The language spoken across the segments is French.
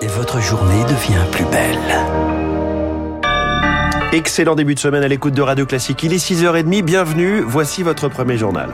et votre journée devient plus belle. Excellent début de semaine à l'écoute de Radio Classique. Il est 6h30, bienvenue, voici votre premier journal.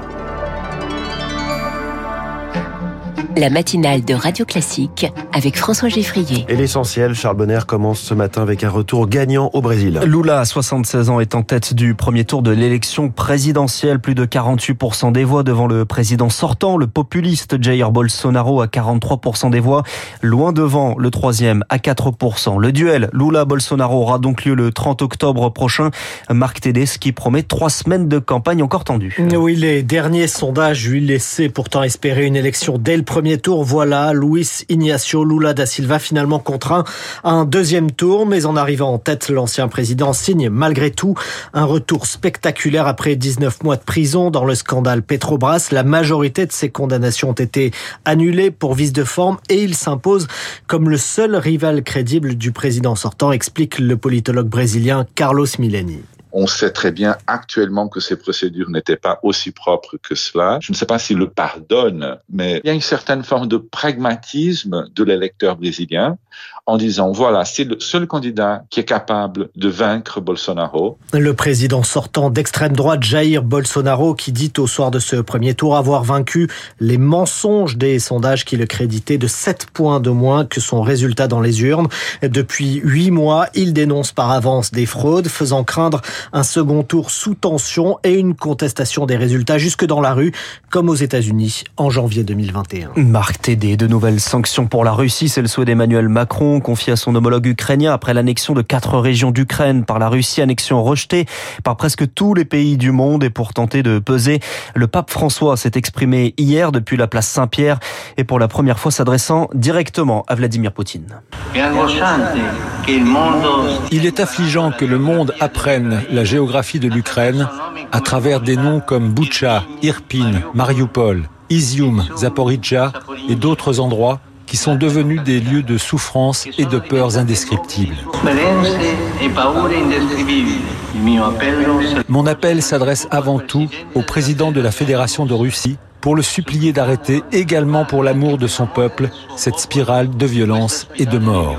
La matinale de Radio Classique avec François Geffrier. Et l'essentiel, Charles Bonner commence ce matin avec un retour gagnant au Brésil. Lula, 76 ans, est en tête du premier tour de l'élection présidentielle. Plus de 48% des voix devant le président sortant, le populiste Jair Bolsonaro à 43% des voix, loin devant le troisième à 4%. Le duel Lula-Bolsonaro aura donc lieu le 30 octobre prochain. Marc qui promet trois semaines de campagne encore tendues. Oui, les derniers sondages lui laissaient pourtant espérer une élection dès le premier premier tour, voilà, Luis Ignacio Lula da Silva finalement contraint à un deuxième tour, mais en arrivant en tête, l'ancien président signe malgré tout un retour spectaculaire après 19 mois de prison dans le scandale Petrobras. La majorité de ses condamnations ont été annulées pour vice de forme et il s'impose comme le seul rival crédible du président sortant, explique le politologue brésilien Carlos Mileni. On sait très bien actuellement que ces procédures n'étaient pas aussi propres que cela. Je ne sais pas s'il le pardonne, mais il y a une certaine forme de pragmatisme de l'électeur brésilien en disant voilà, c'est le seul candidat qui est capable de vaincre Bolsonaro. Le président sortant d'extrême droite, Jair Bolsonaro, qui dit au soir de ce premier tour avoir vaincu les mensonges des sondages qui le créditaient de 7 points de moins que son résultat dans les urnes. Depuis 8 mois, il dénonce par avance des fraudes, faisant craindre un second tour sous tension et une contestation des résultats jusque dans la rue, comme aux États-Unis en janvier 2021. Marc Tédé, de nouvelles sanctions pour la Russie, c'est le souhait d'Emmanuel Macron, confié à son homologue ukrainien après l'annexion de quatre régions d'Ukraine par la Russie, annexion rejetée par presque tous les pays du monde et pour tenter de peser. Le pape François s'est exprimé hier depuis la place Saint-Pierre et pour la première fois s'adressant directement à Vladimir Poutine. Il est affligeant que le monde apprenne la géographie de l'Ukraine à travers des noms comme Boucha, Irpin, Mariupol, Izium, Zaporizhia et d'autres endroits qui sont devenus des lieux de souffrance et de peurs indescriptibles. Mon appel s'adresse avant tout au président de la Fédération de Russie pour le supplier d'arrêter également pour l'amour de son peuple cette spirale de violence et de mort.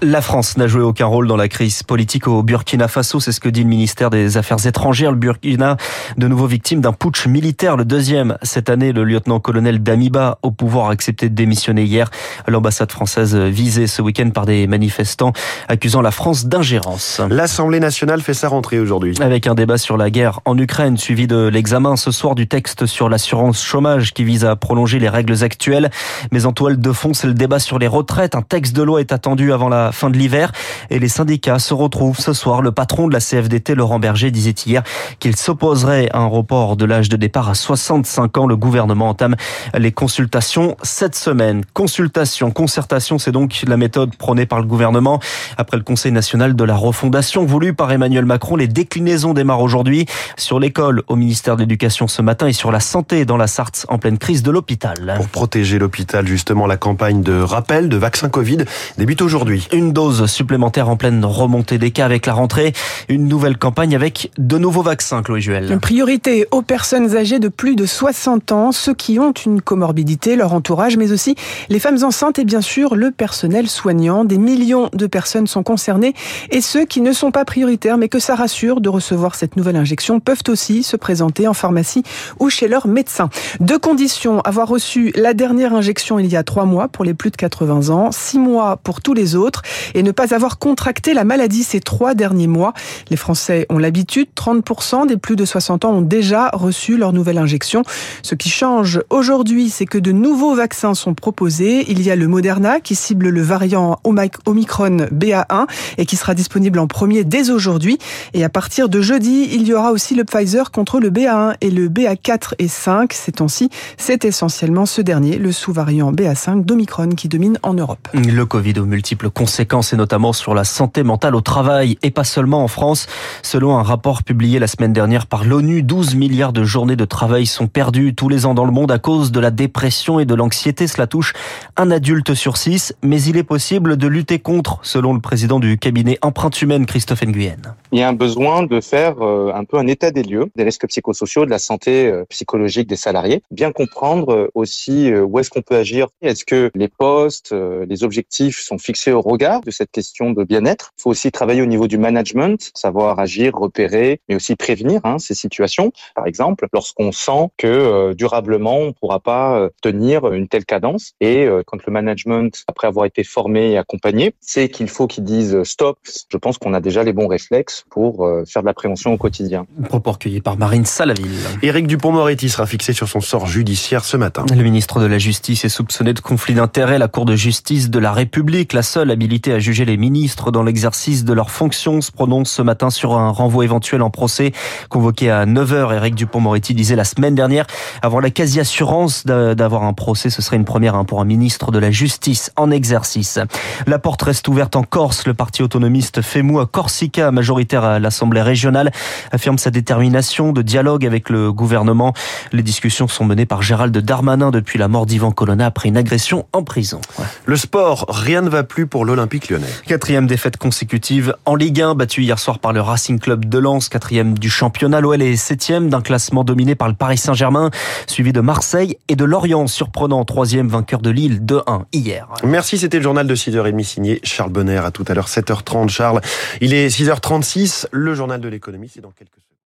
La France n'a joué aucun rôle dans la crise politique au Burkina Faso, c'est ce que dit le ministère des Affaires étrangères. Le Burkina, de nouveau victime d'un putsch militaire, le deuxième cette année. Le lieutenant-colonel Damiba, au pouvoir, a accepté de démissionner hier. L'ambassade française visée ce week-end par des manifestants accusant la France d'ingérence. L'Assemblée nationale fait sa rentrée aujourd'hui. Avec un débat sur la guerre en Ukraine, suivi de l'examen ce soir du texte sur l'assurance chômage qui vise à prolonger les règles actuelles. Mais en toile de fond, c'est le débat sur les retraites. Un texte de loi est attendu avant la fin de l'hiver et les syndicats se retrouvent ce soir. Le patron de la CFDT, Laurent Berger, disait hier qu'il s'opposerait à un report de l'âge de départ à 65 ans. Le gouvernement entame les consultations cette semaine. Consultation, concertation, c'est donc la méthode prônée par le gouvernement. Après le Conseil national de la refondation voulu par Emmanuel Macron, les déclinaisons démarrent aujourd'hui sur l'école au ministère de l'Éducation ce matin et sur la santé dans la Sarthe en pleine crise de l'hôpital. Pour protéger l'hôpital, justement, la campagne de rappel de vaccin Covid débute aujourd'hui une dose supplémentaire en pleine remontée des cas avec la rentrée. Une nouvelle campagne avec de nouveaux vaccins, Chloé Juel. Une priorité aux personnes âgées de plus de 60 ans, ceux qui ont une comorbidité, leur entourage, mais aussi les femmes enceintes et bien sûr le personnel soignant. Des millions de personnes sont concernées et ceux qui ne sont pas prioritaires mais que ça rassure de recevoir cette nouvelle injection peuvent aussi se présenter en pharmacie ou chez leur médecin. Deux conditions, avoir reçu la dernière injection il y a trois mois pour les plus de 80 ans, six mois pour tous les autres et ne pas avoir contracté la maladie ces trois derniers mois. Les Français ont l'habitude, 30% des plus de 60 ans ont déjà reçu leur nouvelle injection. Ce qui change aujourd'hui, c'est que de nouveaux vaccins sont proposés. Il y a le Moderna qui cible le variant Omicron BA1 et qui sera disponible en premier dès aujourd'hui. Et à partir de jeudi, il y aura aussi le Pfizer contre le BA1 et le BA4 et 5. Ces temps-ci, c'est essentiellement ce dernier, le sous-variant BA5 d'Omicron qui domine en Europe. Le Covid aux multiples conséquences conséquences et notamment sur la santé mentale au travail et pas seulement en France. Selon un rapport publié la semaine dernière par l'ONU, 12 milliards de journées de travail sont perdues tous les ans dans le monde à cause de la dépression et de l'anxiété. Cela touche un adulte sur six, mais il est possible de lutter contre, selon le président du cabinet Empreinte Humaine, Christophe Nguyen. Il y a un besoin de faire euh, un peu un état des lieux des risques psychosociaux, de la santé euh, psychologique des salariés, bien comprendre euh, aussi où est-ce qu'on peut agir. Est-ce que les postes, les objectifs sont fixés au regard de cette question de bien-être Il faut aussi travailler au niveau du management, savoir agir, repérer, mais aussi prévenir hein, ces situations. Par exemple, lorsqu'on sent que durablement on ne pourra pas tenir une telle cadence et quand le management, après avoir été formé et accompagné, sait qu'il faut qu'ils disent stop, je pense qu'on a déjà les bons réflexes pour euh, faire de la prévention au quotidien. Propos recueillis par Marine Salaville. Éric Dupont-Moretti sera fixé sur son sort judiciaire ce matin. Le ministre de la Justice est soupçonné de conflit d'intérêts. La Cour de justice de la République, la seule habilitée à juger les ministres dans l'exercice de leurs fonctions, se prononce ce matin sur un renvoi éventuel en procès convoqué à 9h. Éric Dupont-Moretti disait la semaine dernière avoir la quasi-assurance d'avoir un procès. Ce serait une première hein, pour un ministre de la Justice en exercice. La porte reste ouverte en Corse. Le parti autonomiste FEMU à Corsica, majoritaire à l'Assemblée régionale, affirme sa détermination de dialogue avec le gouvernement. Les discussions sont menées par Gérald Darmanin depuis la mort d'Ivan Colonna après une agression en prison. Le sport, rien ne va plus pour l'Olympique lyonnais. Quatrième défaite consécutive en Ligue 1, battue hier soir par le Racing Club de Lens, quatrième du championnat. L'OL est septième d'un classement dominé par le Paris Saint-Germain, suivi de Marseille et de Lorient, surprenant troisième vainqueur de Lille 2-1 hier. Merci, c'était le journal de 6h30 signé Charles Bonner. À tout à l'heure 7h30 Charles. Il est 6h36, le journal de l'économie, c'est dans quelques